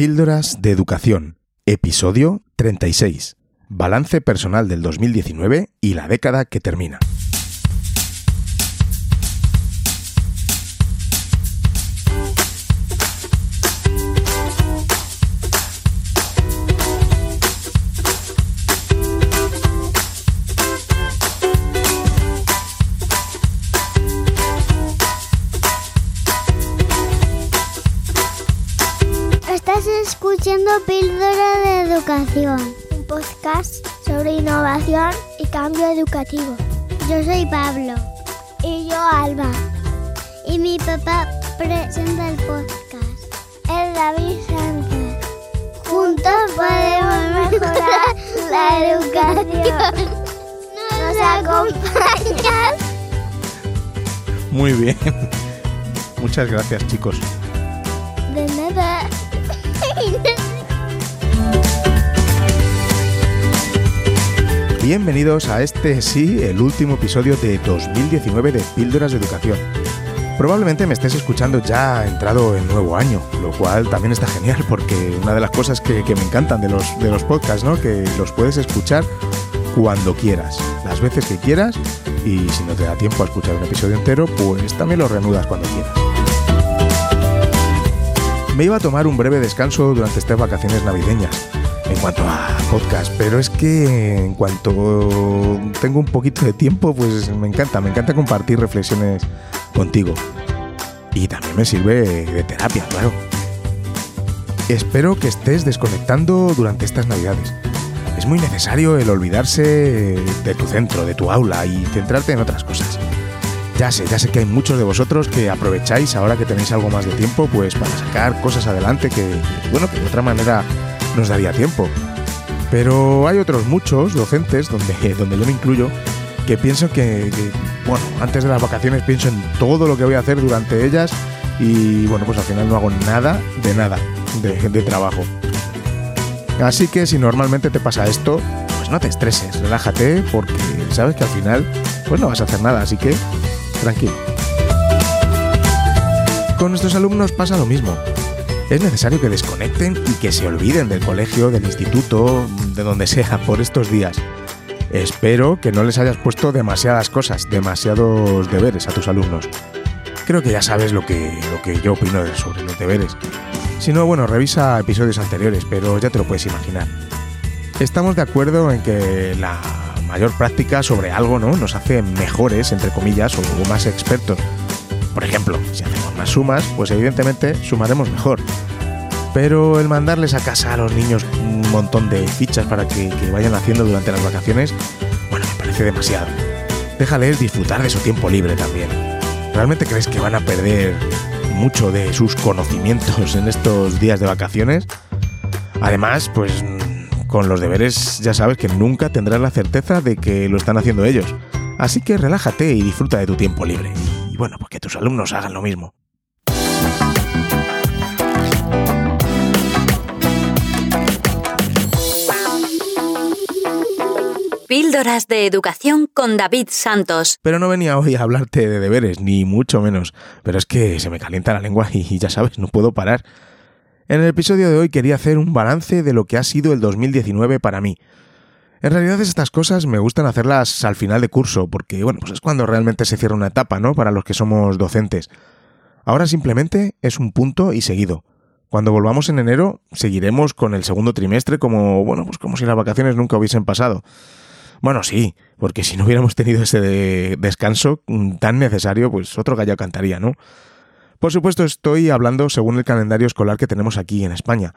Píldoras de Educación, episodio 36. Balance personal del 2019 y la década que termina. Píldora de Educación, un podcast sobre innovación y cambio educativo. Yo soy Pablo. Y yo Alba. Y mi papá presenta el podcast. Es David Sánchez. Juntos podemos mejorar la educación. ¿Nos acompañas? Muy bien. Muchas gracias, chicos. De nada. Bienvenidos a este, sí, el último episodio de 2019 de Píldoras de Educación. Probablemente me estés escuchando ya entrado en nuevo año, lo cual también está genial porque una de las cosas que, que me encantan de los, de los podcasts, ¿no? Que los puedes escuchar cuando quieras, las veces que quieras y si no te da tiempo a escuchar un episodio entero, pues también lo reanudas cuando quieras. Me iba a tomar un breve descanso durante estas vacaciones navideñas cuanto a podcast, pero es que en cuanto tengo un poquito de tiempo, pues me encanta, me encanta compartir reflexiones contigo. Y también me sirve de terapia, claro. Espero que estés desconectando durante estas navidades. Es muy necesario el olvidarse de tu centro, de tu aula y centrarte en otras cosas. Ya sé, ya sé que hay muchos de vosotros que aprovecháis ahora que tenéis algo más de tiempo, pues para sacar cosas adelante que, bueno, que de otra manera nos daría tiempo. Pero hay otros muchos docentes, donde, donde yo me incluyo, que pienso que, que, bueno, antes de las vacaciones pienso en todo lo que voy a hacer durante ellas y, bueno, pues al final no hago nada de nada de, de trabajo. Así que si normalmente te pasa esto, pues no te estreses, relájate, porque sabes que al final, pues no vas a hacer nada, así que tranquilo. Con nuestros alumnos pasa lo mismo. Es necesario que desconecten y que se olviden del colegio, del instituto, de donde sea, por estos días. Espero que no les hayas puesto demasiadas cosas, demasiados deberes a tus alumnos. Creo que ya sabes lo que, lo que yo opino sobre los deberes. Si no, bueno, revisa episodios anteriores, pero ya te lo puedes imaginar. Estamos de acuerdo en que la mayor práctica sobre algo ¿no? nos hace mejores, entre comillas, o más expertos. Por ejemplo, si hacemos sumas, pues evidentemente sumaremos mejor. Pero el mandarles a casa a los niños un montón de fichas para que, que vayan haciendo durante las vacaciones, bueno, me parece demasiado. Déjales disfrutar de su tiempo libre también. ¿Realmente crees que van a perder mucho de sus conocimientos en estos días de vacaciones? Además, pues con los deberes ya sabes que nunca tendrás la certeza de que lo están haciendo ellos. Así que relájate y disfruta de tu tiempo libre. Y bueno, pues que tus alumnos hagan lo mismo. Píldoras de Educación con David Santos. Pero no venía hoy a hablarte de deberes, ni mucho menos. Pero es que se me calienta la lengua y ya sabes, no puedo parar. En el episodio de hoy quería hacer un balance de lo que ha sido el 2019 para mí. En realidad estas cosas me gustan hacerlas al final de curso, porque bueno, pues es cuando realmente se cierra una etapa, ¿no? Para los que somos docentes. Ahora simplemente es un punto y seguido. Cuando volvamos en enero, seguiremos con el segundo trimestre como, bueno, pues como si las vacaciones nunca hubiesen pasado. Bueno, sí, porque si no hubiéramos tenido ese de descanso tan necesario, pues otro gallo cantaría, ¿no? Por supuesto, estoy hablando según el calendario escolar que tenemos aquí en España.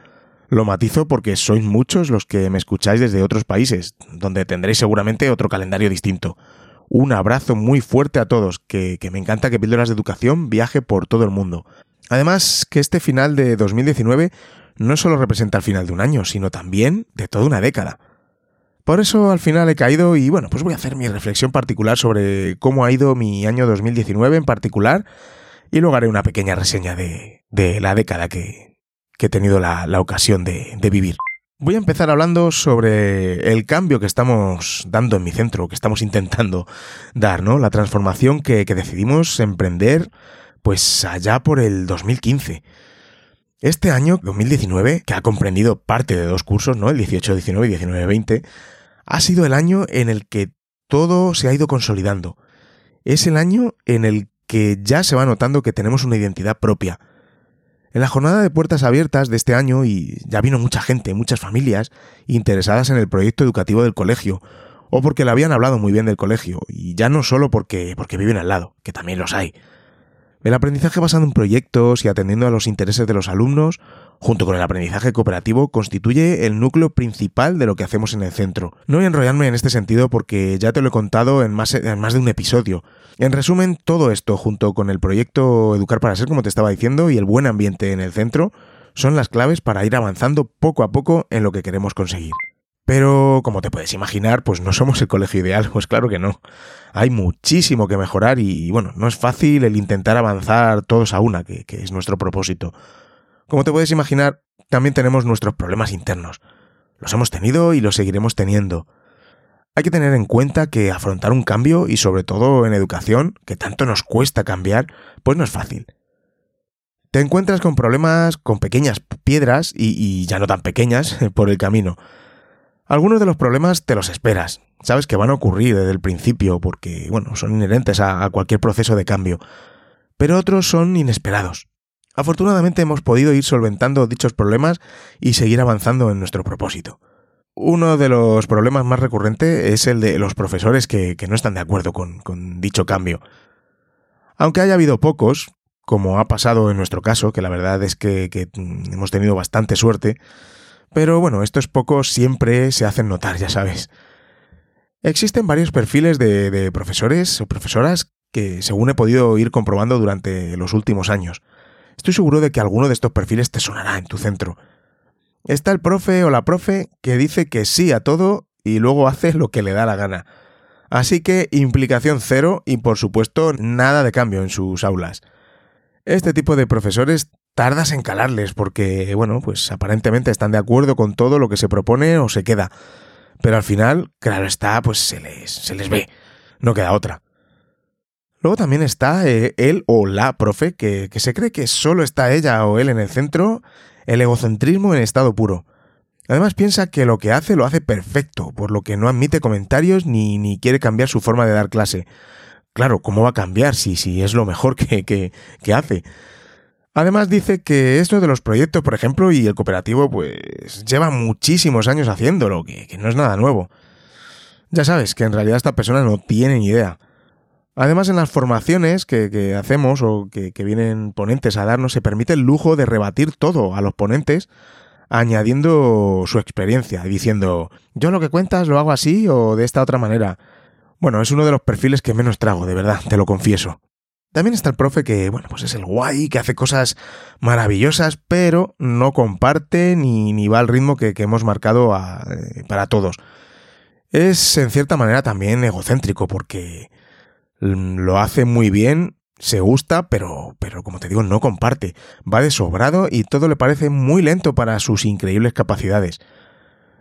Lo matizo porque sois muchos los que me escucháis desde otros países, donde tendréis seguramente otro calendario distinto. Un abrazo muy fuerte a todos, que, que me encanta que Píldoras de Educación viaje por todo el mundo. Además, que este final de 2019 no solo representa el final de un año, sino también de toda una década. Por eso al final he caído y bueno, pues voy a hacer mi reflexión particular sobre cómo ha ido mi año 2019 en particular y luego haré una pequeña reseña de, de la década que, que he tenido la, la ocasión de, vivir. Voy a empezar hablando sobre el cambio que estamos dando en mi centro, que estamos intentando dar, ¿no? La transformación que, que decidimos emprender pues allá por el 2015. Este año, 2019, que ha comprendido parte de dos cursos, ¿no? El 18-19 y 19-20, ha sido el año en el que todo se ha ido consolidando. Es el año en el que ya se va notando que tenemos una identidad propia. En la jornada de puertas abiertas de este año, y ya vino mucha gente, muchas familias, interesadas en el proyecto educativo del colegio, o porque le habían hablado muy bien del colegio, y ya no solo porque, porque viven al lado, que también los hay. El aprendizaje basado en proyectos y atendiendo a los intereses de los alumnos, junto con el aprendizaje cooperativo, constituye el núcleo principal de lo que hacemos en el centro. No voy a enrollarme en este sentido porque ya te lo he contado en más, de un episodio. En resumen, todo esto, junto con el proyecto Educar para Ser, como te estaba diciendo, y el buen ambiente en el centro, son las claves para ir avanzando poco a poco en lo que queremos conseguir. Pero, como te puedes imaginar, pues no somos el colegio ideal, pues claro que no. Hay muchísimo que mejorar y, bueno, no es fácil el intentar avanzar todos a una, que, es nuestro propósito. Como te puedes imaginar, también tenemos nuestros problemas internos. Los hemos tenido y los seguiremos teniendo. Hay que tener en cuenta que afrontar un cambio, y sobre todo en educación, que tanto nos cuesta cambiar, pues no es fácil. Te encuentras con problemas, con pequeñas piedras, y ya no tan pequeñas, por el camino. Algunos de los problemas te los esperas, sabes que van a ocurrir desde el principio porque, bueno, son inherentes a, cualquier proceso de cambio, pero otros son inesperados. Afortunadamente hemos podido ir solventando dichos problemas y seguir avanzando en nuestro propósito. Uno de los problemas más recurrentes es el de los profesores que, no están de acuerdo con, dicho cambio. Aunque haya habido pocos, como ha pasado en nuestro caso, que la verdad es que, que hemos tenido bastante suerte, pero bueno, estos pocos siempre se hacen notar, ya sabes. Existen varios perfiles de, profesores o profesoras que, según he podido ir comprobando durante los últimos años, estoy seguro de que alguno de estos perfiles te sonará en tu centro. Está el profe o la profe que dice que sí a todo y luego hace lo que le da la gana. Así que implicación cero y por supuesto nada de cambio en sus aulas. Este tipo de profesores tardas en calarles porque, bueno, pues aparentemente están de acuerdo con todo lo que se propone o se queda. Pero al final, claro está, pues se les, se les ve. No queda otra. Luego también está eh, él o la profe que, que se cree que solo está ella o él en el centro, el egocentrismo en estado puro. Además piensa que lo que hace lo hace perfecto, por lo que no admite comentarios ni, ni quiere cambiar su forma de dar clase. Claro, ¿cómo va a cambiar si, si es lo mejor que, que, que hace? Además dice que esto de los proyectos, por ejemplo, y el cooperativo, pues lleva muchísimos años haciéndolo, que, no es nada nuevo. Ya sabes que en realidad estas personas no tienen idea. Además, en las formaciones que, hacemos o que, que, vienen ponentes a darnos, se permite el lujo de rebatir todo a los ponentes, añadiendo su experiencia diciendo, yo lo que cuentas lo hago así o de esta otra manera. Bueno, es uno de los perfiles que menos trago, de verdad, te lo confieso. También está el profe que, bueno, pues es el guay, que hace cosas maravillosas, pero no comparte ni, ni va al ritmo que, hemos marcado eh, para todos. Es, en cierta manera, también egocéntrico, porque lo hace muy bien, se gusta, pero, pero como te digo, no comparte. Va de sobrado y todo le parece muy lento para sus increíbles capacidades.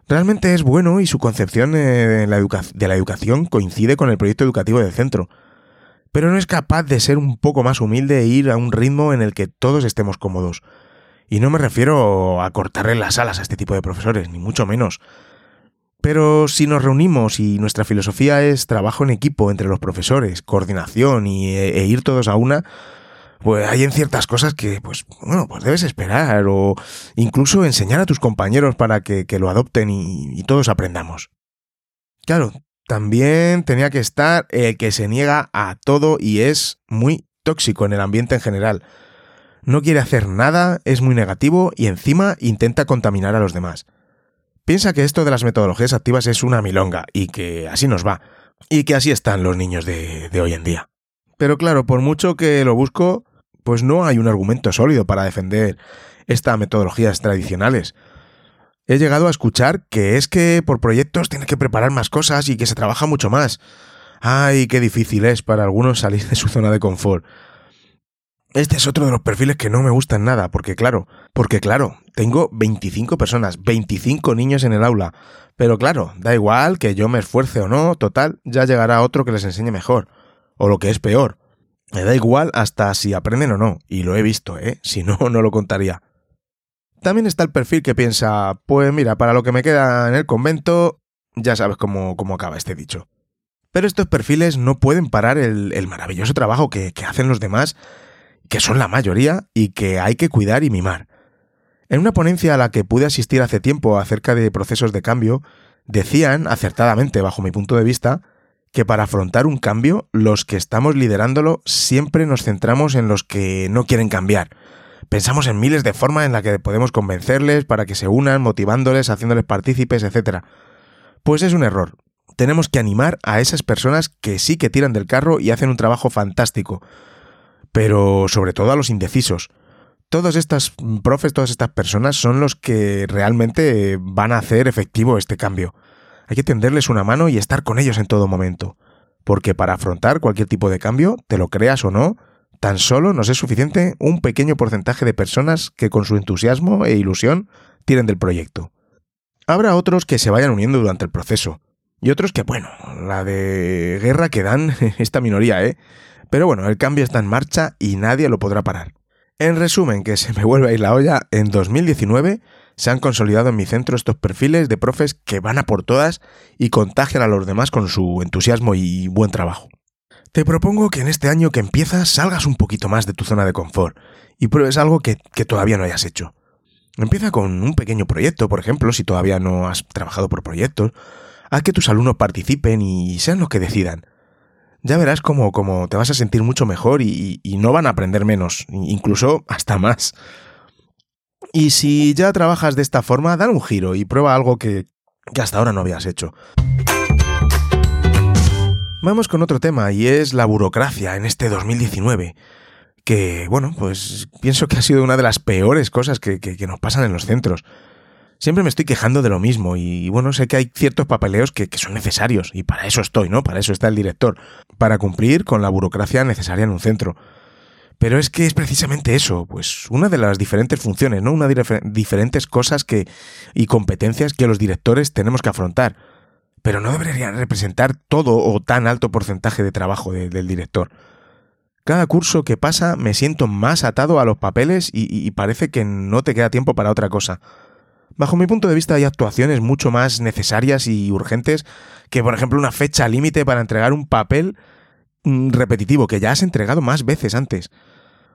Realmente es bueno y su concepción eh, de la educación coincide con el proyecto educativo del centro pero no es capaz de ser un poco más humilde e ir a un ritmo en el que todos estemos cómodos. Y no me refiero a cortarle las alas a este tipo de profesores, ni mucho menos. Pero si nos reunimos y nuestra filosofía es trabajo en equipo entre los profesores, coordinación y, e, ir todos a una, pues hay en ciertas cosas que, pues, bueno, pues debes esperar o incluso enseñar a tus compañeros para que, lo adopten y todos aprendamos. Claro, también tenía que estar el que se niega a todo y es muy tóxico en el ambiente en general. No quiere hacer nada, es muy negativo y encima intenta contaminar a los demás. Piensa que esto de las metodologías activas es una milonga y que así nos va, y que así están los niños de, de hoy en día. Pero claro, por mucho que lo busco, pues no hay un argumento sólido para defender estas metodologías tradicionales. He llegado a escuchar que es que por proyectos tienes que preparar más cosas y que se trabaja mucho más. Ay, qué difícil es para algunos salir de su zona de confort. Este es otro de los perfiles que no me gustan nada, porque claro, porque claro, tengo 25 personas, 25 niños en el aula. Pero claro, da igual que yo me esfuerce o no, total, ya llegará otro que les enseñe mejor. O lo que es peor. Me da igual hasta si aprenden o no, y lo he visto, ¿eh? Si no, no lo contaría. También está el perfil que piensa, pues mira, para lo que me queda en el convento, ya sabes cómo, cómo acaba este dicho. Pero estos perfiles no pueden parar el, el maravilloso trabajo que, que hacen los demás, que son la mayoría y que hay que cuidar y mimar. En una ponencia a la que pude asistir hace tiempo acerca de procesos de cambio, decían, acertadamente bajo mi punto de vista, que para afrontar un cambio, los que estamos liderándolo siempre nos centramos en los que no quieren cambiar. Pensamos en miles de formas en las que podemos convencerles para que se unan, motivándoles, haciéndoles partícipes, etc. Pues es un error. Tenemos que animar a esas personas que sí que tiran del carro y hacen un trabajo fantástico. Pero sobre todo a los indecisos todos estas profes, todas estas personas son los que realmente van a hacer efectivo este cambio. Hay que tenderles una mano y estar con ellos en todo momento. Porque para afrontar cualquier tipo de cambio, te lo creas o no, tan solo nos es suficiente un pequeño porcentaje de personas que con su entusiasmo e ilusión tiren del proyecto. Habrá otros que se vayan uniendo durante el proceso. Y otros que, bueno, la de guerra que dan esta minoría, ¿eh? Pero bueno, el cambio está en marcha y nadie lo podrá parar. En resumen, que se me vuelve a ir la olla, en 2019 se han consolidado en mi centro estos perfiles de profes que van a por todas y contagian a los demás con su entusiasmo y buen trabajo. Te propongo que en este año que empiezas salgas un poquito más de tu zona de confort y pruebes algo que, que todavía no hayas hecho. Empieza con un pequeño proyecto, por ejemplo, si todavía no has trabajado por proyectos. Haz que tus alumnos participen y sean los que decidan ya verás cómo, te vas a sentir mucho mejor y, no van a aprender menos, incluso hasta más. Y si ya trabajas de esta forma, dale un giro y prueba algo que, que hasta ahora no habías hecho. Vamos con otro tema y es la burocracia en este 2019 que, bueno, pues pienso que ha sido una de las peores cosas que, nos pasan en los centros. Siempre me estoy quejando de lo mismo y bueno, sé que hay ciertos papeleos que, son necesarios y para eso estoy, ¿no? Para eso está el director, para cumplir con la burocracia necesaria en un centro. Pero es que es precisamente eso, pues una de las diferentes funciones, ¿no? Una de diferentes cosas que y competencias que los directores tenemos que afrontar. Pero no debería representar todo o tan alto porcentaje de trabajo del director. Cada curso que pasa me siento más atado a los papeles y parece que no te queda tiempo para otra cosa. Bajo mi punto de vista hay actuaciones mucho más necesarias y urgentes que, por ejemplo, una fecha límite para entregar un papel mm, repetitivo que ya has entregado más veces antes.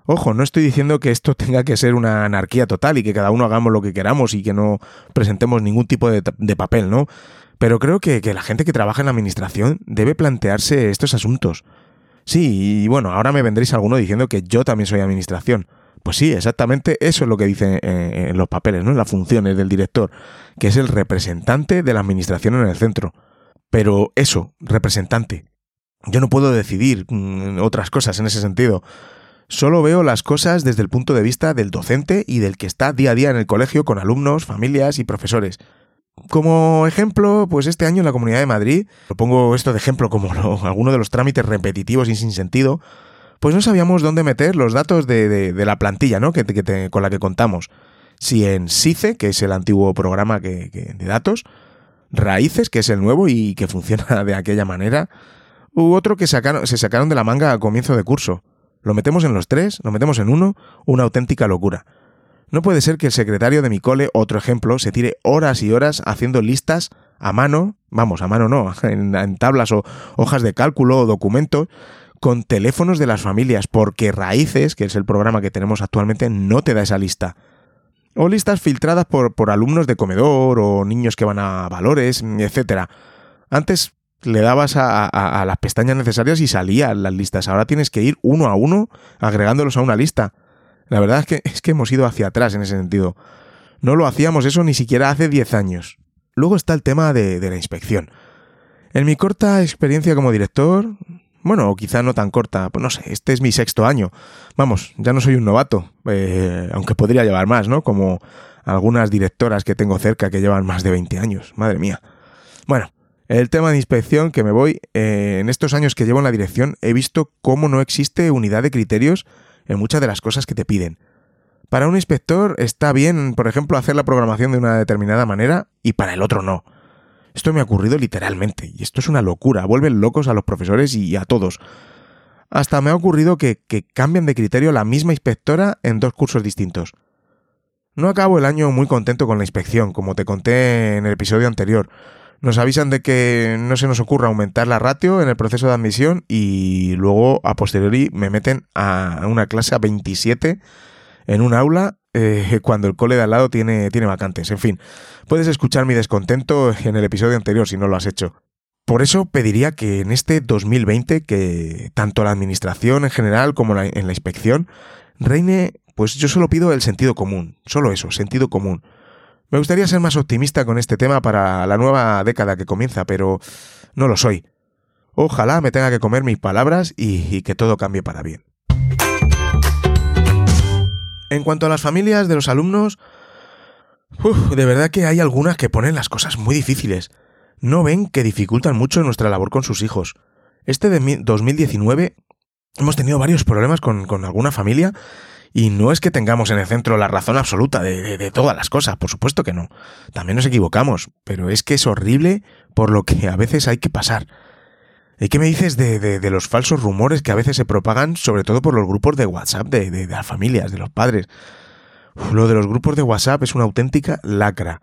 Ojo, no estoy diciendo que esto tenga que ser una anarquía total y que cada uno hagamos lo que queramos y que no presentemos ningún tipo de, papel, ¿no? Pero creo que, que la gente que trabaja en la administración debe plantearse estos asuntos. Sí, y bueno, ahora me vendréis alguno diciendo que yo también soy administración. Pues sí, exactamente eso es lo que dicen eh, en los papeles, ¿no? En las funciones del director, que es el representante de la administración en el centro. Pero eso, representante. Yo no puedo decidir mm, otras cosas en ese sentido. Solo veo las cosas desde el punto de vista del docente y del que está día a día en el colegio con alumnos, familias y profesores. Como ejemplo, pues este año en la Comunidad de Madrid, lo pongo esto de ejemplo como alguno de los trámites repetitivos y sin sentido, pues no sabíamos dónde meter los datos de, la plantilla, ¿no? Que, con la que contamos. Si en SICE, que es el antiguo programa de datos, Raíces, que es el nuevo y que funciona de aquella manera, u otro que sacaron, se sacaron de la manga a comienzo de curso. Lo metemos en los tres, lo metemos en uno, una auténtica locura. No puede ser que el secretario de mi cole, otro ejemplo, se tire horas y horas haciendo listas a mano, vamos, a mano no, en tablas o hojas de cálculo o documentos, con teléfonos de las familias, porque Raíces, que es el programa que tenemos actualmente, no te da esa lista. O listas filtradas por, por alumnos de comedor o niños que van a valores, etc. Antes le dabas a, las pestañas necesarias y salían las listas. Ahora tienes que ir uno a uno agregándolos a una lista. La verdad es que, es que hemos ido hacia atrás en ese sentido. No lo hacíamos eso ni siquiera hace 10 años. Luego está el tema de, de la inspección. En mi corta experiencia como director, bueno, quizá no tan corta, pues no sé, este es mi sexto año. Vamos, ya no soy un novato, eh, aunque podría llevar más, ¿no? Como algunas directoras que tengo cerca que llevan más de 20 años, madre mía. Bueno, el tema de inspección que me voy, eh, en estos años que llevo en la dirección he visto cómo no existe unidad de criterios en muchas de las cosas que te piden. Para un inspector está bien, por ejemplo, hacer la programación de una determinada manera y para el otro no. Esto me ha ocurrido literalmente, y esto es una locura, vuelven locos a los profesores y a todos. Hasta me ha ocurrido que, cambian de criterio la misma inspectora en dos cursos distintos. No acabo el año muy contento con la inspección, como te conté en el episodio anterior. Nos avisan de que no se nos ocurra aumentar la ratio en el proceso de admisión y luego a posteriori me meten a una clase a 27 en un aula eh, cuando el cole de al lado tiene, tiene vacantes. En fin, puedes escuchar mi descontento en el episodio anterior si no lo has hecho. Por eso pediría que en este 2020, que tanto la administración en general como en la inspección, reine pues yo solo pido el sentido común, solo eso, sentido común. Me gustaría ser más optimista con este tema para la nueva década que comienza, pero no lo soy. Ojalá me tenga que comer mis palabras y, que todo cambie para bien. En cuanto a las familias de los alumnos, de verdad que hay algunas que ponen las cosas muy difíciles. No ven que dificultan mucho nuestra labor con sus hijos. Este de 2019 hemos tenido varios problemas con, alguna familia y no es que tengamos en el centro la razón absoluta de, todas las cosas, por supuesto que no. También nos equivocamos, pero es que es horrible por lo que a veces hay que pasar. ¿Y qué me dices de, los falsos rumores que a veces se propagan, sobre todo por los grupos de WhatsApp de, las familias, de los padres? lo de los grupos de WhatsApp es una auténtica lacra.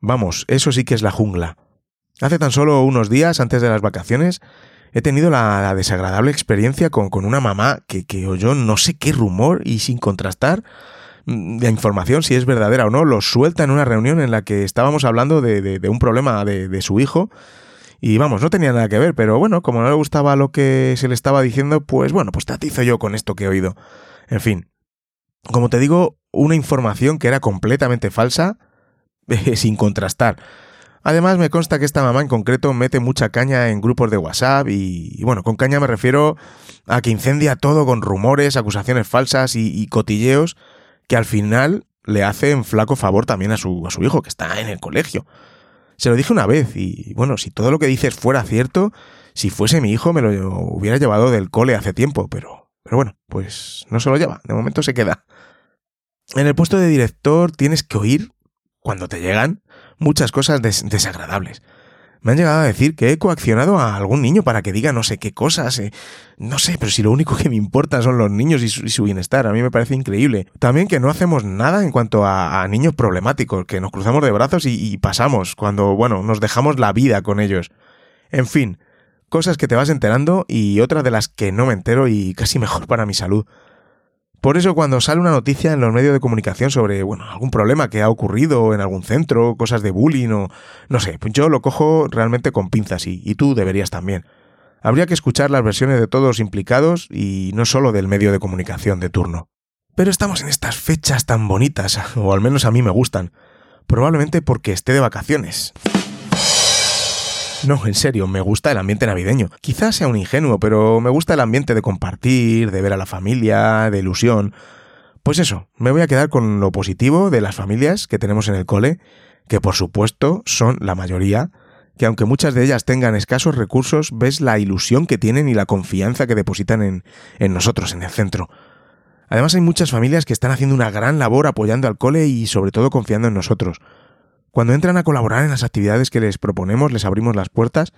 Vamos, eso sí que es la jungla. Hace tan solo unos días, antes de las vacaciones, he tenido la, desagradable experiencia con, una mamá que, que, oyó no sé qué rumor y sin contrastar mm, la información, si es verdadera o no, lo suelta en una reunión en la que estábamos hablando de, un problema de, su hijo. Y vamos, no tenía nada que ver, pero bueno, como no le gustaba lo que se le estaba diciendo, pues bueno, pues te atizo yo con esto que he oído. En fin, como te digo, una información que era completamente falsa, sin contrastar. Además, me consta que esta mamá en concreto mete mucha caña en grupos de WhatsApp y, bueno, con caña me refiero a que incendia todo con rumores, acusaciones falsas y, cotilleos que al final le hacen flaco favor también a su, a su hijo, que está en el colegio. Se lo dije una vez y bueno, si todo lo que dices fuera cierto, si fuese mi hijo me lo hubiera llevado del cole hace tiempo, pero, pero bueno, pues no se lo lleva, de momento se queda. En el puesto de director tienes que oír, cuando te llegan, muchas cosas desagradables. Me han llegado a decir que he coaccionado a algún niño para que diga no sé qué cosas. Eh. No sé, pero si lo único que me importa son los niños y su, bienestar, a mí me parece increíble. También que no hacemos nada en cuanto a, niños problemáticos, que nos cruzamos de brazos y pasamos cuando, bueno, nos dejamos la vida con ellos. En fin, cosas que te vas enterando y otras de las que no me entero y casi mejor para mi salud. Por eso cuando sale una noticia en los medios de comunicación sobre, bueno, algún problema que ha ocurrido en algún centro, cosas de bullying o no sé, pues yo lo cojo realmente con pinzas y, y tú deberías también. Habría que escuchar las versiones de todos implicados y no solo del medio de comunicación de turno. Pero estamos en estas fechas tan bonitas, o al menos a mí me gustan, probablemente porque esté de vacaciones. No, en serio, me gusta el ambiente navideño. Quizás sea un ingenuo, pero me gusta el ambiente de compartir, de ver a la familia, de ilusión. Pues eso, me voy a quedar con lo positivo de las familias que tenemos en el cole, que por supuesto son la mayoría, que aunque muchas de ellas tengan escasos recursos, ves la ilusión que tienen y la confianza que depositan en, en nosotros, en el centro. Además hay muchas familias que están haciendo una gran labor apoyando al cole y sobre todo confiando en nosotros. Cuando entran a colaborar en las actividades que les proponemos, les abrimos las puertas,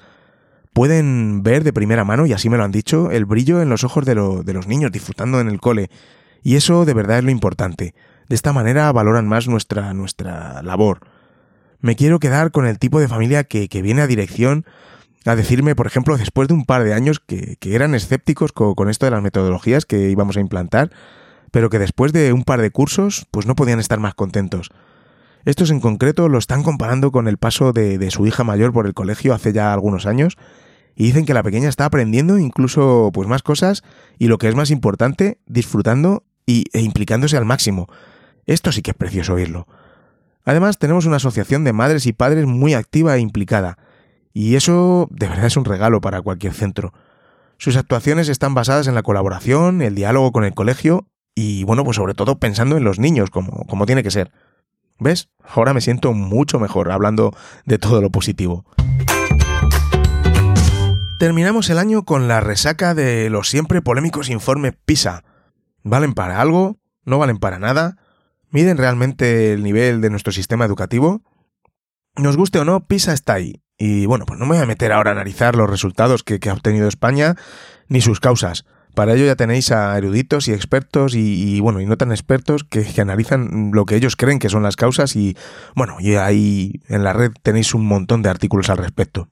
pueden ver de primera mano, y así me lo han dicho, el brillo en los ojos de, los niños disfrutando en el cole. Y eso de verdad es lo importante. De esta manera valoran más nuestra, nuestra labor. Me quiero quedar con el tipo de familia que, viene a dirección a decirme, por ejemplo, después de un par de años que, eran escépticos con, con, esto de las metodologías que íbamos a implantar, pero que después de un par de cursos, pues no podían estar más contentos. Estos en concreto lo están comparando con el paso de, su hija mayor por el colegio hace ya algunos años y dicen que la pequeña está aprendiendo incluso pues más cosas y lo que es más importante, disfrutando y, e implicándose al máximo. Esto sí que es precioso oírlo. Además tenemos una asociación de madres y padres muy activa e implicada y eso de verdad es un regalo para cualquier centro. Sus actuaciones están basadas en la colaboración, el diálogo con el colegio y bueno, pues sobre todo pensando en los niños como, como tiene que ser. ¿Ves? Ahora me siento mucho mejor hablando de todo lo positivo. Terminamos el año con la resaca de los siempre polémicos informes PISA. ¿Valen para algo? ¿No valen para nada? ¿Miden realmente el nivel de nuestro sistema educativo? Nos guste o no, PISA está ahí. Y bueno, pues no me voy a meter ahora a analizar los resultados que, que ha obtenido España ni sus causas Para ello ya tenéis a eruditos y expertos y, bueno, y no tan expertos que, analizan lo que ellos creen que son las causas y bueno, y ahí en la red tenéis un montón de artículos al respecto.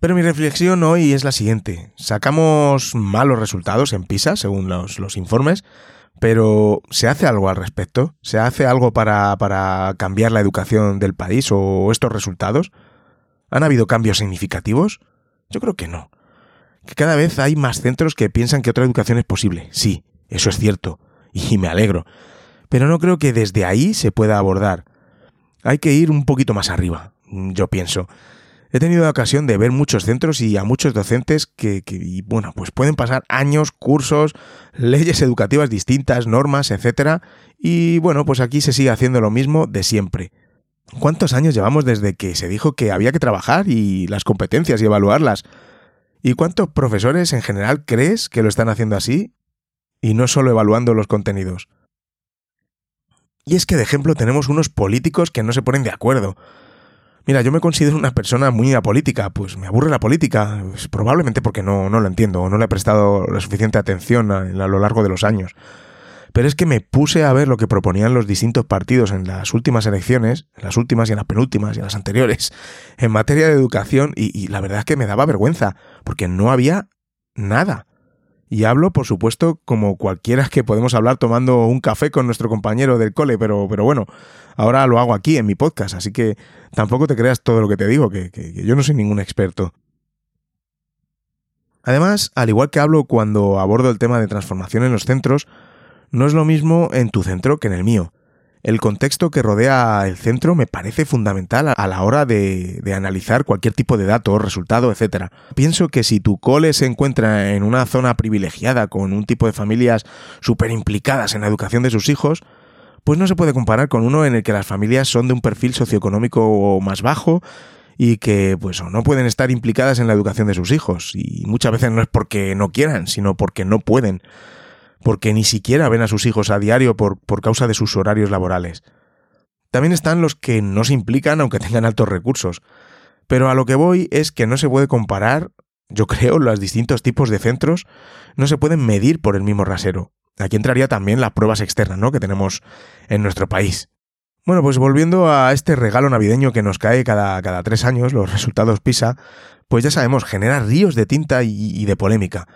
Pero mi reflexión hoy es la siguiente. Sacamos malos resultados en PISA, según los, los informes, pero ¿se hace algo al respecto? ¿Se hace algo para, para cambiar la educación del país o estos resultados? ¿Han habido cambios significativos? Yo creo que no. Que cada vez hay más centros que piensan que otra educación es posible. Sí, eso es cierto. Y me alegro. Pero no creo que desde ahí se pueda abordar. Hay que ir un poquito más arriba, yo pienso. He tenido la ocasión de ver muchos centros y a muchos docentes que, bueno, pues pueden pasar años, cursos, leyes educativas distintas, normas, etcétera, y bueno, pues aquí se sigue haciendo lo mismo de siempre. ¿Cuántos años llevamos desde que se dijo que había que trabajar y las competencias y evaluarlas? ¿Y cuántos profesores en general crees que lo están haciendo así? Y no solo evaluando los contenidos. Y es que de ejemplo tenemos unos políticos que no se ponen de acuerdo. Mira, yo me considero una persona muy apolítica, pues me aburre la política, pues probablemente porque no, no lo entiendo o no le he prestado la suficiente atención a lo largo de los años. Pero es que me puse a ver lo que proponían los distintos partidos en las últimas elecciones, en las últimas y en las penúltimas y en las anteriores, en materia de educación, y, la verdad es que me daba vergüenza, porque no había nada. Y hablo, por supuesto, como cualquiera que podemos hablar tomando un café con nuestro compañero del cole, pero, pero bueno, ahora lo hago aquí en mi podcast, así que tampoco te creas todo lo que te digo, que yo no soy ningún experto. Además, al igual que hablo cuando abordo el tema de transformación en los centros, no es lo mismo en tu centro que en el mío. El contexto que rodea el centro me parece fundamental a la hora de, analizar cualquier tipo de dato, resultado, etc. Pienso que si tu cole se encuentra en una zona privilegiada con un tipo de familias súper implicadas en la educación de sus hijos, pues no se puede comparar con uno en el que las familias son de un perfil socioeconómico más bajo y que pues no pueden estar implicadas en la educación de sus hijos y muchas veces no es porque no quieran, sino porque no pueden porque ni siquiera ven a sus hijos a diario por, por causa de sus horarios laborales. También están los que no se implican aunque tengan altos recursos. Pero a lo que voy es que no se puede comparar, yo creo, los distintos tipos de centros no se pueden medir por el mismo rasero. Aquí entraría también las pruebas externas, ¿no? que tenemos en nuestro país. Bueno, pues volviendo a este regalo navideño que nos cae cada, cada tres años, los resultados PISA, pues ya sabemos, genera ríos de tinta y, y de polémica.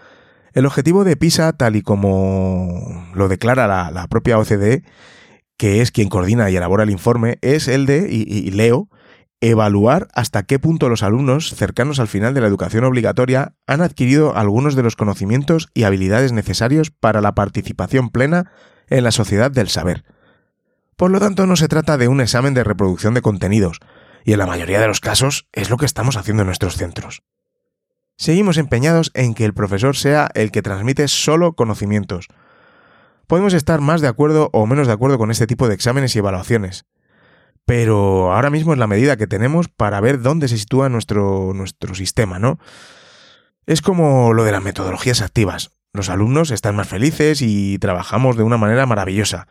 El objetivo de PISA, tal y como lo declara la, propia OCDE, que es quien coordina y elabora el informe, es el de, y, leo, evaluar hasta qué punto los alumnos cercanos al final de la educación obligatoria han adquirido algunos de los conocimientos y habilidades necesarios para la participación plena en la sociedad del saber. Por lo tanto, no se trata de un examen de reproducción de contenidos, y en la mayoría de los casos es lo que estamos haciendo en nuestros centros. Seguimos empeñados en que el profesor sea el que transmite solo conocimientos. Podemos estar más de acuerdo o menos de acuerdo con este tipo de exámenes y evaluaciones, pero ahora mismo es la medida que tenemos para ver dónde se sitúa nuestro, nuestro sistema, ¿no? Es como lo de las metodologías activas. Los alumnos están más felices y trabajamos de una manera maravillosa.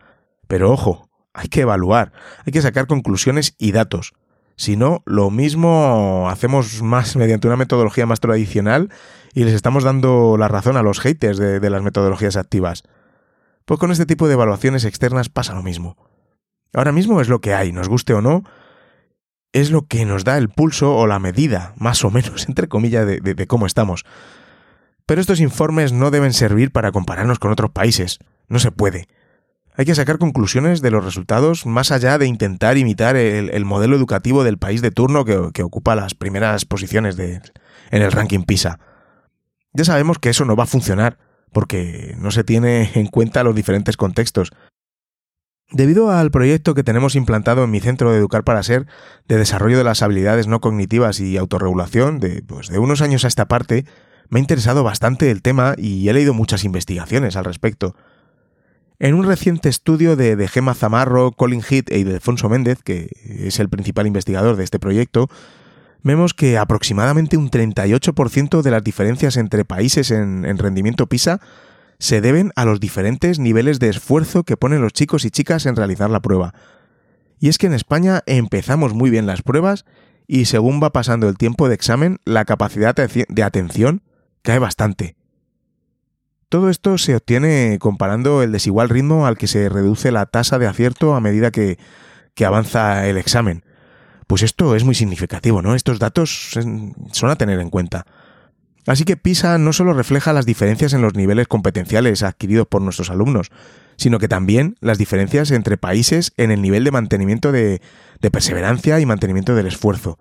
Pero ojo, hay que evaluar, hay que sacar conclusiones y datos. Si no, lo mismo hacemos más mediante una metodología más tradicional y les estamos dando la razón a los haters de, las metodologías activas. Pues con este tipo de evaluaciones externas pasa lo mismo. Ahora mismo es lo que hay, nos guste o no, es lo que nos da el pulso o la medida, más o menos, entre comillas, de, de, cómo estamos. Pero estos informes no deben servir para compararnos con otros países. No se puede. Hay que sacar conclusiones de los resultados más allá de intentar imitar el, el modelo educativo del país de turno que, ocupa las primeras posiciones en el ranking PISA. Ya sabemos que eso no va a funcionar, porque no se tiene en cuenta los diferentes contextos. Debido al proyecto que tenemos implantado en mi centro de Educar para Ser, de desarrollo de las habilidades no cognitivas y autorregulación, de, pues, de unos años a esta parte, me ha interesado bastante el tema y he leído muchas investigaciones al respecto. En un reciente estudio de, de Gemma Zamarro, Colin Heath y de Alfonso Méndez, que es el principal investigador de este proyecto, vemos que aproximadamente un 38% de las diferencias entre países en, rendimiento PISA se deben a los diferentes niveles de esfuerzo que ponen los chicos y chicas en realizar la prueba. Y es que en España empezamos muy bien las pruebas y según va pasando el tiempo de examen, la capacidad de atención cae bastante. Todo esto se obtiene comparando el desigual ritmo al que se reduce la tasa de acierto a medida que, que avanza el examen. Pues esto es muy significativo, ¿no? Estos datos son a tener en cuenta. Así que PISA no solo refleja las diferencias en los niveles competenciales adquiridos por nuestros alumnos, sino que también las diferencias entre países en el nivel de mantenimiento de, de perseverancia y mantenimiento del esfuerzo.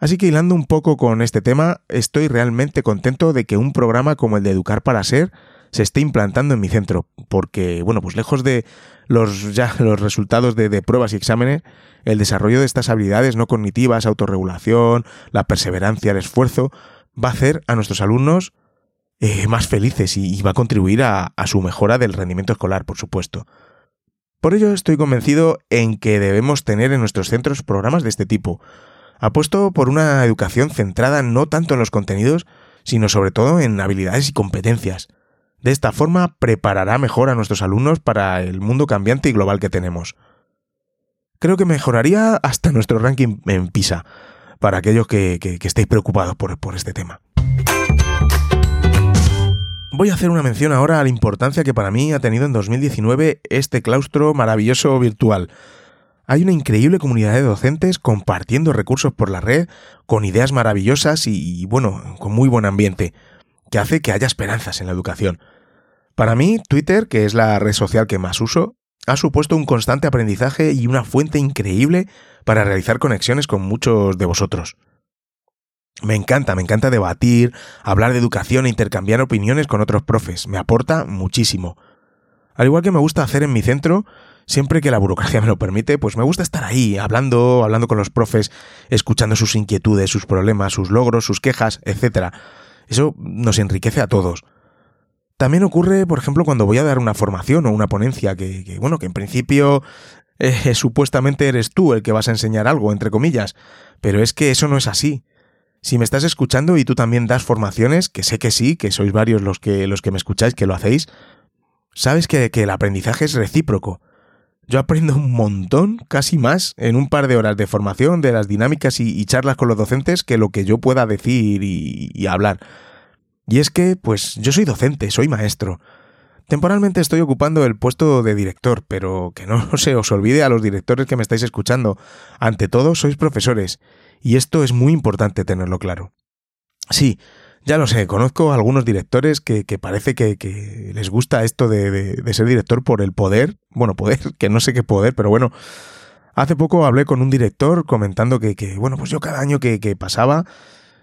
Así que hilando un poco con este tema, estoy realmente contento de que un programa como el de Educar para Ser se esté implantando en mi centro, porque, bueno, pues lejos de los, ya, los resultados de, pruebas y exámenes, el desarrollo de estas habilidades no cognitivas, autorregulación, la perseverancia, el esfuerzo, va a hacer a nuestros alumnos eh, más felices y, va a contribuir a, a su mejora del rendimiento escolar, por supuesto. Por ello estoy convencido en que debemos tener en nuestros centros programas de este tipo, Apuesto por una educación centrada no tanto en los contenidos, sino sobre todo en habilidades y competencias. De esta forma preparará mejor a nuestros alumnos para el mundo cambiante y global que tenemos. Creo que mejoraría hasta nuestro ranking en PISA, para aquellos que, estéis preocupados por, por este tema. Voy a hacer una mención ahora a la importancia que para mí ha tenido en 2019 este claustro maravilloso virtual, hay una increíble comunidad de docentes compartiendo recursos por la red, con ideas maravillosas y, bueno, con muy buen ambiente, que hace que haya esperanzas en la educación. Para mí, Twitter, que es la red social que más uso, ha supuesto un constante aprendizaje y una fuente increíble para realizar conexiones con muchos de vosotros. Me encanta, me encanta debatir, hablar de educación e intercambiar opiniones con otros profes. Me aporta muchísimo. Al igual que me gusta hacer en mi centro, siempre que la burocracia me lo permite, pues me gusta estar ahí, hablando, hablando con los profes, escuchando sus inquietudes, sus problemas, sus logros, sus quejas, etc. Eso nos enriquece a todos. También ocurre, por ejemplo, cuando voy a dar una formación o una ponencia que, bueno, que en principio eh, supuestamente eres tú el que vas a enseñar algo, entre comillas, pero es que eso no es así. Si me estás escuchando y tú también das formaciones, que sé que sí, que sois varios los que, los que me escucháis, que lo hacéis, sabes que, que el aprendizaje es recíproco. Yo aprendo un montón, casi más, en un par de horas de formación de las dinámicas y, charlas con los docentes que lo que yo pueda decir y, hablar. Y es que, pues, yo soy docente, soy maestro. Temporalmente estoy ocupando el puesto de director, pero que no se os olvide a los directores que me estáis escuchando. Ante todo, sois profesores, y esto es muy importante tenerlo claro. Sí, ya lo sé, conozco a algunos directores que, parece que, les gusta esto de, ser director por el poder. Bueno, poder, que no sé qué poder, pero bueno. Hace poco hablé con un director comentando que, bueno, pues yo cada año que, pasaba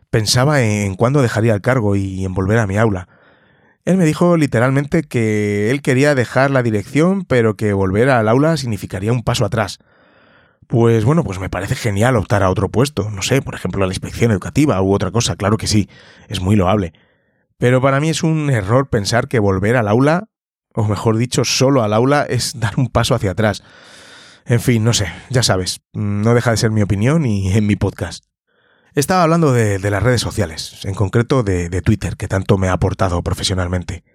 pensaba en cuándo dejaría el cargo y en volver a mi aula. Él me dijo literalmente que él quería dejar la dirección, pero que volver al aula significaría un paso atrás. Pues bueno, pues me parece genial optar a otro puesto, no sé, por ejemplo a la inspección educativa u otra cosa, claro que sí, es muy loable. Pero para mí es un error pensar que volver al aula, o mejor dicho, solo al aula, es dar un paso hacia atrás. En fin, no sé, ya sabes, no deja de ser mi opinión y en mi podcast. Estaba hablando de, las redes sociales, en concreto de, de Twitter, que tanto me ha aportado profesionalmente.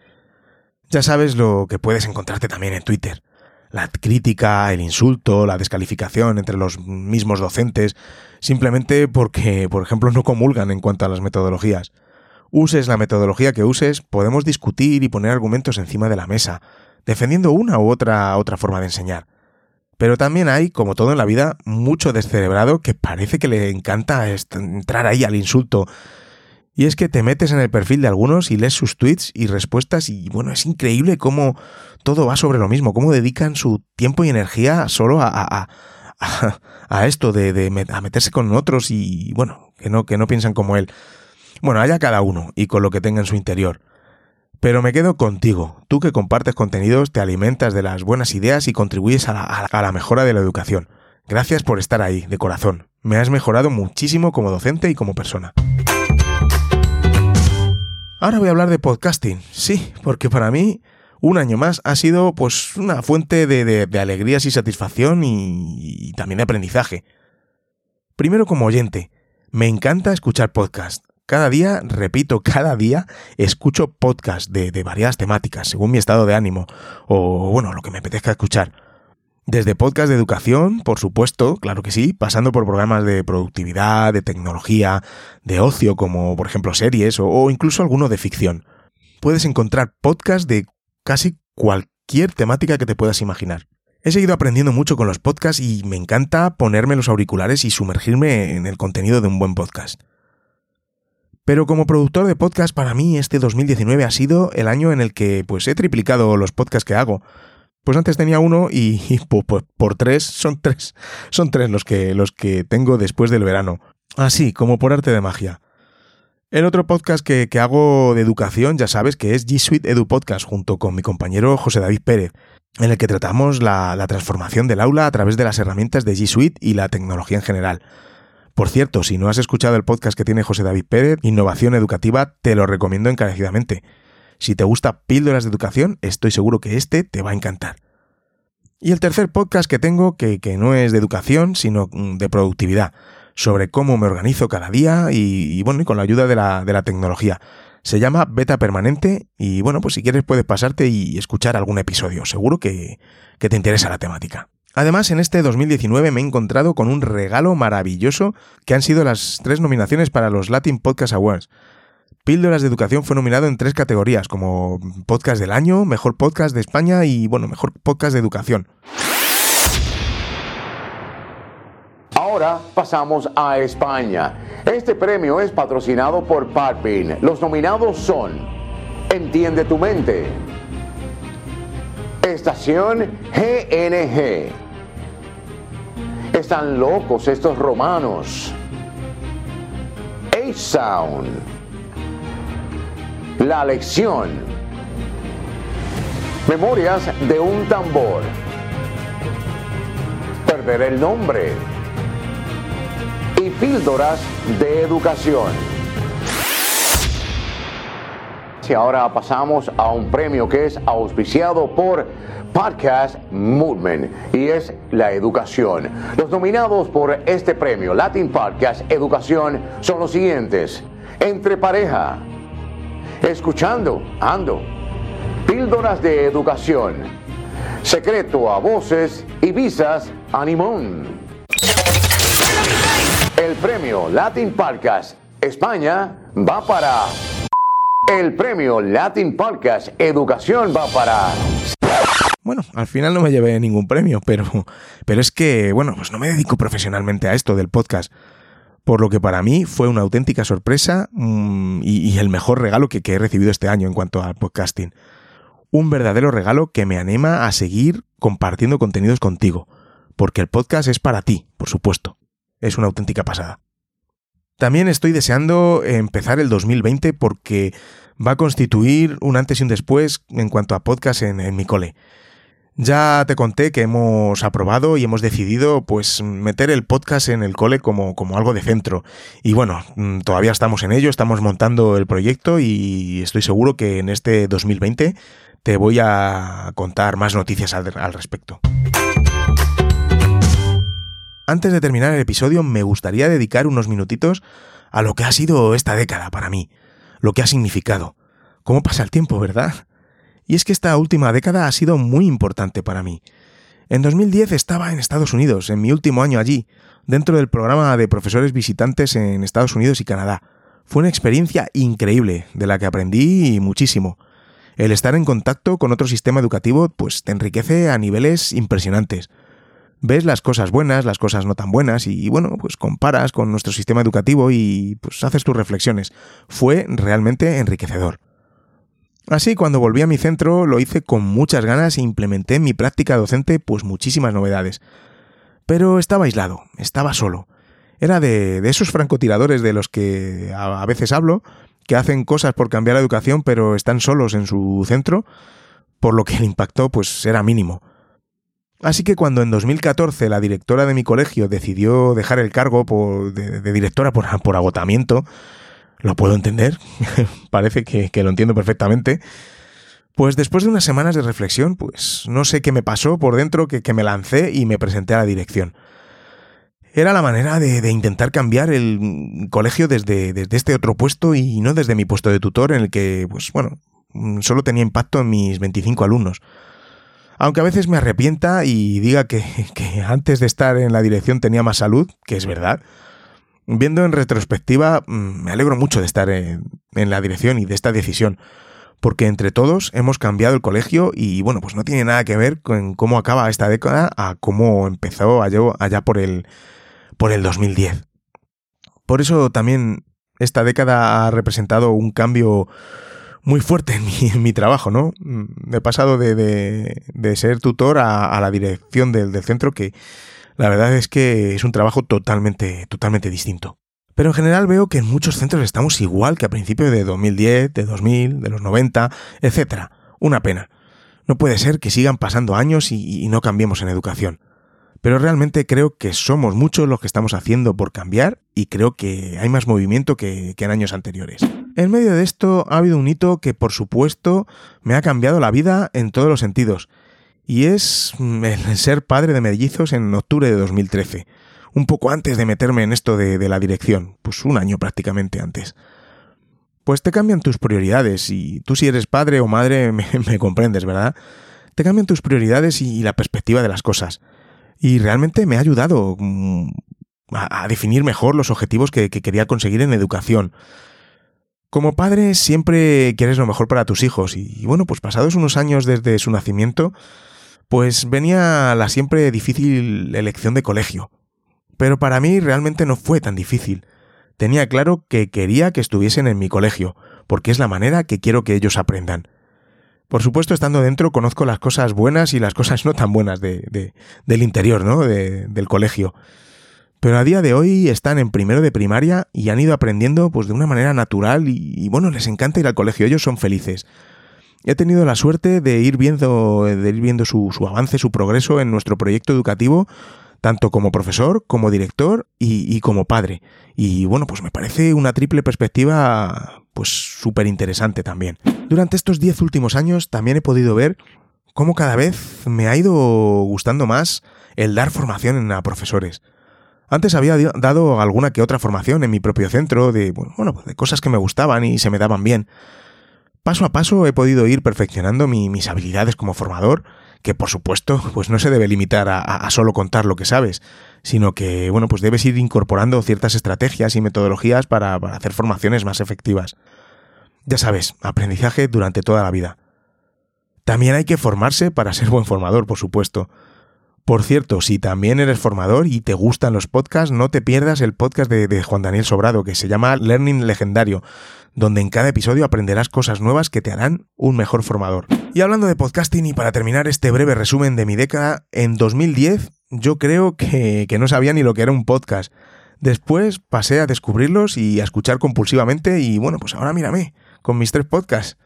Ya sabes lo que puedes encontrarte también en Twitter la crítica, el insulto, la descalificación entre los mismos docentes, simplemente porque, por ejemplo, no comulgan en cuanto a las metodologías. Uses la metodología que uses, podemos discutir y poner argumentos encima de la mesa, defendiendo una u otra otra forma de enseñar. Pero también hay, como todo en la vida, mucho descerebrado que parece que le encanta entrar ahí al insulto. Y es que te metes en el perfil de algunos y lees sus tweets y respuestas y bueno, es increíble cómo todo va sobre lo mismo, cómo dedican su tiempo y energía solo a, a, a, esto de, de meterse con otros y, bueno, que no, que no piensan como él. Bueno, haya cada uno y con lo que tenga en su interior. Pero me quedo contigo, tú que compartes contenidos, te alimentas de las buenas ideas y contribuyes a la, a la mejora de la educación. Gracias por estar ahí, de corazón. Me has mejorado muchísimo como docente y como persona. Ahora voy a hablar de podcasting. Sí, porque para mí un año más ha sido pues una fuente de, alegrías y satisfacción y, también de aprendizaje. Primero como oyente, me encanta escuchar podcast. Cada día, repito, cada día escucho podcast de, de variadas temáticas, según mi estado de ánimo, o bueno, lo que me apetezca escuchar. Desde podcast de educación, por supuesto, claro que sí, pasando por programas de productividad, de tecnología, de ocio, como por ejemplo series o, incluso alguno de ficción. puedes encontrar podcasts de casi cualquier temática que te puedas imaginar. He seguido aprendiendo mucho con los podcasts y me encanta ponerme los auriculares y sumergirme en el contenido de un buen podcast. Pero como productor de podcast, para mí este 2019 ha sido el año en el que pues he triplicado los podcasts que hago. Pues antes tenía uno y, por, por, tres son tres. Son tres los que, los que tengo después del verano. Así, como por arte de magia. El otro podcast que, que hago de educación, ya sabes, que es G Suite Edu Podcast, junto con mi compañero José David Pérez, en el que tratamos la, la transformación del aula a través de las herramientas de G Suite y la tecnología en general. Por cierto, si no has escuchado el podcast que tiene José David Pérez, Innovación Educativa, te lo recomiendo encarecidamente. Si te gusta píldoras de educación, estoy seguro que este te va a encantar. Y el tercer podcast que tengo, que, que no es de educación, sino mm, de productividad, sobre cómo me organizo cada día y, bueno, y con la ayuda de la, de la tecnología. Se llama Beta Permanente y bueno, pues si quieres puedes pasarte y escuchar algún episodio. Seguro que, que te interesa la temática. Además, en este 2019 me he encontrado con un regalo maravilloso que han sido las tres nominaciones para los Latin Podcast Awards. Píldoras de Educación fue nominado en tres categorías, como Podcast del Año, Mejor Podcast de España y, bueno, Mejor Podcast de Educación. Ahora pasamos a España. Este premio es patrocinado por Parpin. Los nominados son Entiende tu mente, Estación GNG. Están locos estos romanos. A-Sound. La lección. Memorias de un tambor. Perder el nombre. Y píldoras de educación. Y ahora pasamos a un premio que es auspiciado por Podcast Movement y es la educación. Los nominados por este premio, Latin Podcast Educación, son los siguientes. Entre pareja, escuchando, ando, píldoras de educación, secreto a voces y visas animón. El premio Latin Podcast España va para el premio Latin Podcast Educación va para... Bueno, al final no me llevé ningún premio, pero, pero es que, bueno, pues no me dedico profesionalmente a esto del podcast. Por lo que para mí fue una auténtica sorpresa y, y, el mejor regalo que, que he recibido este año en cuanto al podcasting. Un verdadero regalo que me anima a seguir compartiendo contenidos contigo. Porque el podcast es para ti, por supuesto. Es una auténtica pasada. También estoy deseando empezar el 2020 porque va a constituir un antes y un después en cuanto a podcast en, mi cole. Ya te conté que hemos aprobado y hemos decidido pues meter el podcast en el cole como, como algo de centro. Y bueno, mm, todavía estamos en ello, estamos montando el proyecto y estoy seguro que en este 2020 te voy a contar más noticias al, al respecto. Antes de terminar el episodio me gustaría dedicar unos minutitos a lo que ha sido esta década para mí, lo que ha significado. ¿Cómo pasa el tiempo, verdad? Y es que esta última década ha sido muy importante para mí. En 2010 estaba en Estados Unidos, en mi último año allí, dentro del programa de profesores visitantes en Estados Unidos y Canadá. Fue una experiencia increíble, de la que aprendí muchísimo. El estar en contacto con otro sistema educativo pues te enriquece a niveles impresionantes ves las cosas buenas, las cosas no tan buenas y bueno, pues comparas con nuestro sistema educativo y pues haces tus reflexiones. Fue realmente enriquecedor. Así, cuando volví a mi centro, lo hice con muchas ganas e implementé en mi práctica docente pues muchísimas novedades. Pero estaba aislado, estaba solo. Era de, de esos francotiradores de los que a, a veces hablo, que hacen cosas por cambiar la educación pero están solos en su centro, por lo que el impacto pues era mínimo. Así que cuando en 2014 la directora de mi colegio decidió dejar el cargo de, directora por, agotamiento, lo puedo entender, parece que, lo entiendo perfectamente, pues después de unas semanas de reflexión, pues no sé qué me pasó por dentro que, me lancé y me presenté a la dirección. Era la manera de, de intentar cambiar el colegio desde, desde este otro puesto y no desde mi puesto de tutor en el que, pues bueno, solo tenía impacto en mis 25 alumnos. Aunque a veces me arrepienta y diga que, antes de estar en la dirección tenía más salud, que es verdad, viendo en retrospectiva, mm, me alegro mucho de estar en, en la dirección y de esta decisión, porque entre todos hemos cambiado el colegio y bueno, pues no tiene nada que ver con cómo acaba esta década a cómo empezó allá, por, el, por el 2010. Por eso también esta década ha representado un cambio muy fuerte en mi, trabajo, ¿no? Mm, he pasado de, ser tutor a, la dirección del, del, centro, que la verdad es que es un trabajo totalmente, totalmente distinto. Pero en general veo que en muchos centros estamos igual que a principios de 2010, de 2000, de los 90, etc. Una pena. No puede ser que sigan pasando años y, no cambiemos en educación. Pero realmente creo que somos muchos los que estamos haciendo por cambiar y creo que hay más movimiento que, en años anteriores. En medio de esto ha habido un hito que por supuesto me ha cambiado la vida en todos los sentidos y es el ser padre de mellizos en octubre de 2013 un poco antes de meterme en esto de, la dirección, pues un año prácticamente antes. Pues te cambian tus prioridades y tú si eres padre o madre me, comprendes, ¿verdad? Te cambian tus prioridades y, la perspectiva de las cosas. Y realmente me ha ayudado mm, a, definir mejor los objetivos que, quería conseguir en educación. Como padre siempre quieres lo mejor para tus hijos y, bueno, pues pasados unos años desde su nacimiento, pues venía la siempre difícil elección de colegio. Pero para mí realmente no fue tan difícil. Tenía claro que quería que estuviesen en mi colegio, porque es la manera que quiero que ellos aprendan. Por supuesto, estando dentro conozco las cosas buenas y las cosas no tan buenas de, del interior, ¿no? del colegio. Pero a día de hoy están en primero de primaria y han ido aprendiendo pues de una manera natural y, bueno, les encanta ir al colegio, ellos son felices. He tenido la suerte de ir viendo, de ir viendo su, su avance, su progreso en nuestro proyecto educativo tanto como profesor, como director y, como padre. Y bueno, pues me parece una triple perspectiva pues súper interesante también. Durante estos diez últimos años también he podido ver cómo cada vez me ha ido gustando más el dar formación a profesores. Antes había dado alguna que otra formación en mi propio centro de, bueno, de cosas que me gustaban y se me daban bien. Paso a paso he podido ir perfeccionando mis habilidades como formador que por supuesto pues no se debe limitar a, solo contar lo que sabes, sino que bueno pues debes ir incorporando ciertas estrategias y metodologías para, para hacer formaciones más efectivas. Ya sabes, aprendizaje durante toda la vida. También hay que formarse para ser buen formador, por supuesto. Por cierto, si también eres formador y te gustan los podcasts, no te pierdas el podcast de, Juan Daniel Sobrado, que se llama Learning Legendario, donde en cada episodio aprenderás cosas nuevas que te harán un mejor formador. Y hablando de podcasting, y para terminar este breve resumen de mi década, en 2010 yo creo que, que no sabía ni lo que era un podcast. Después pasé a descubrirlos y a escuchar compulsivamente y bueno, pues ahora mírame, con mis tres podcasts.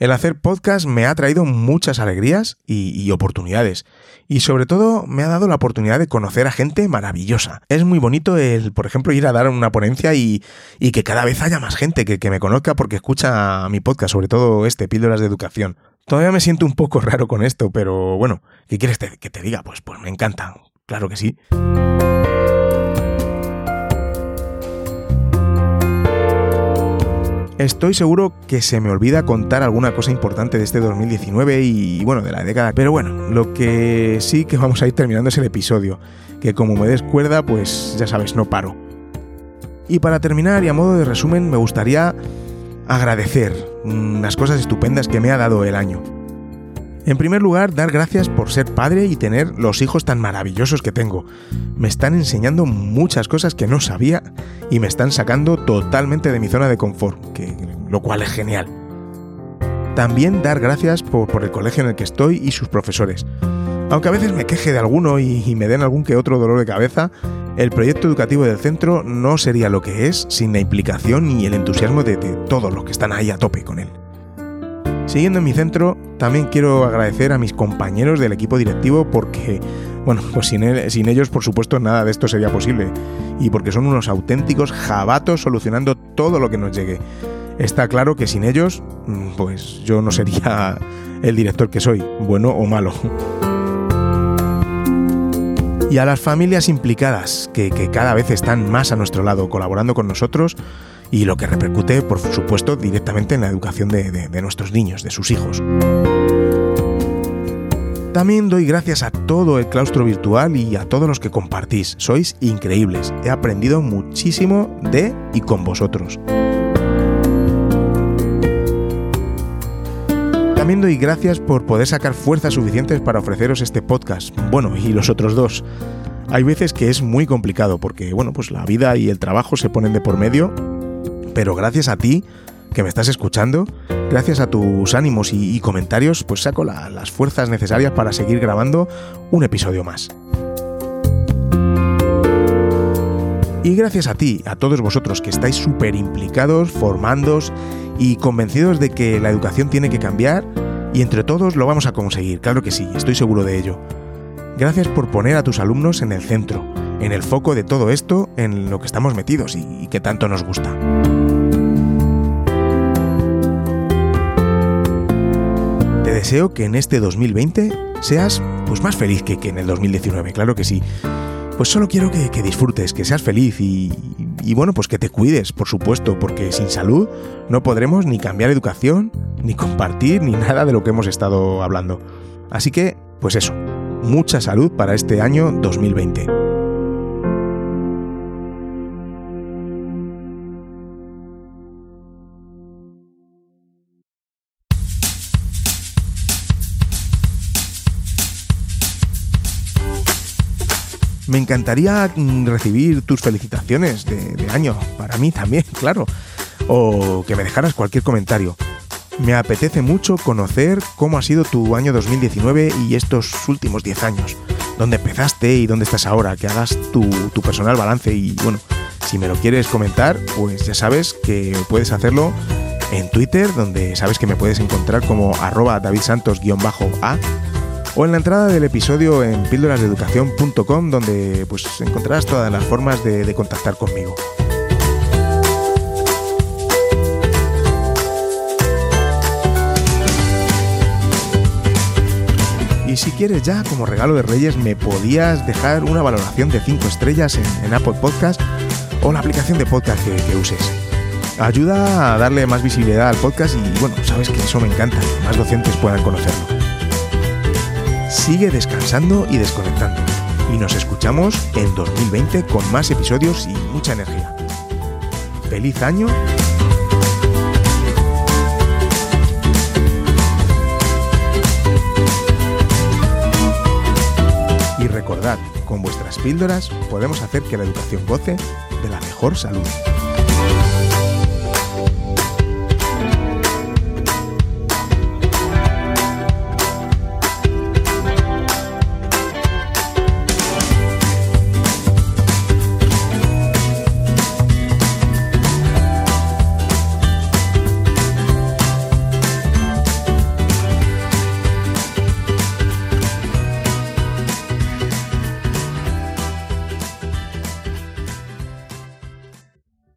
El hacer podcast me ha traído muchas alegrías y, oportunidades. Y sobre todo me ha dado la oportunidad de conocer a gente maravillosa. Es muy bonito el, por ejemplo, ir a dar una ponencia y, que cada vez haya más gente que, que me conozca porque escucha mi podcast, sobre todo este, Píldoras de Educación. Todavía me siento un poco raro con esto, pero bueno, ¿qué quieres que te diga? Pues, pues me encanta, claro que sí. Estoy seguro que se me olvida contar alguna cosa importante de este 2019 y bueno, de la década. Pero bueno, lo que sí que vamos a ir terminando es el episodio, que como me descuerda, pues ya sabes, no paro. Y para terminar y a modo de resumen, me gustaría agradecer las cosas estupendas que me ha dado el año. En primer lugar, dar gracias por ser padre y tener los hijos tan maravillosos que tengo. Me están enseñando muchas cosas que no sabía y me están sacando totalmente de mi zona de confort, lo cual es genial. También dar gracias por, el colegio en el que estoy y sus profesores. Aunque a veces me queje de alguno y, me den algún que otro dolor de cabeza, el proyecto educativo del centro no sería lo que es sin la implicación y el entusiasmo de todos los que están ahí a tope con él. Siguiendo en mi centro, también quiero agradecer a mis compañeros del equipo directivo porque, bueno, pues sin, sin, ellos por supuesto nada de esto sería posible y porque son unos auténticos jabatos solucionando todo lo que nos llegue. Está claro que sin ellos, mm, pues yo no sería el director que soy, bueno o malo. Y a las familias implicadas, que, cada vez están más a nuestro lado, colaborando con nosotros, y lo que repercute, por supuesto, directamente en la educación de, nuestros niños, de sus hijos. También doy gracias a todo el claustro virtual y a todos los que compartís. Sois increíbles. He aprendido muchísimo de y con vosotros. También doy gracias por poder sacar fuerzas suficientes para ofreceros este podcast. Bueno, y los otros dos. Hay veces que es muy complicado porque, bueno, pues la vida y el trabajo se ponen de por medio, pero gracias a ti que me estás escuchando, gracias a tus ánimos y, y comentarios, pues saco la- las fuerzas necesarias para seguir grabando un episodio más. Y gracias a ti, a todos vosotros que estáis súper implicados, formándos y convencidos de que la educación tiene que cambiar y entre todos lo vamos a conseguir, claro que sí, estoy seguro de ello. Gracias por poner a tus alumnos en el centro, en el foco de todo esto, en lo que estamos metidos y, y que tanto nos gusta. Te deseo que en este 2020 seas pues más feliz que, que en el 2019, claro que sí. Pues solo quiero que, disfrutes, que seas feliz y, y bueno, pues que te cuides, por supuesto, porque sin salud no podremos ni cambiar educación, ni compartir, ni nada de lo que hemos estado hablando. Así que, pues eso, mucha salud para este año 2020. Me encantaría mm, recibir tus felicitaciones de, año, para mí también, claro, o que me dejaras cualquier comentario. Me apetece mucho conocer cómo ha sido tu año 2019 y estos últimos 10 años. Dónde empezaste y dónde estás ahora, que hagas tu, tu personal balance y bueno, si me lo quieres comentar, pues ya sabes que puedes hacerlo en Twitter, donde sabes que me puedes encontrar como arroba davidsantos-a o en la entrada del episodio en píldorasdeeducación.com donde pues encontrarás todas las formas de, de contactar conmigo. Y si quieres ya, como regalo de Reyes, me podías dejar una valoración de 5 estrellas en, Apple Podcast o la aplicación de podcast que, que uses. Ayuda a darle más visibilidad al podcast y bueno, sabes que eso me encanta, que más docentes puedan conocerlo. Sigue descansando y desconectando. Y nos escuchamos en 2020 con más episodios y mucha energía. ¡Feliz año! Y recordad, con vuestras píldoras podemos hacer que la educación goce de la mejor salud.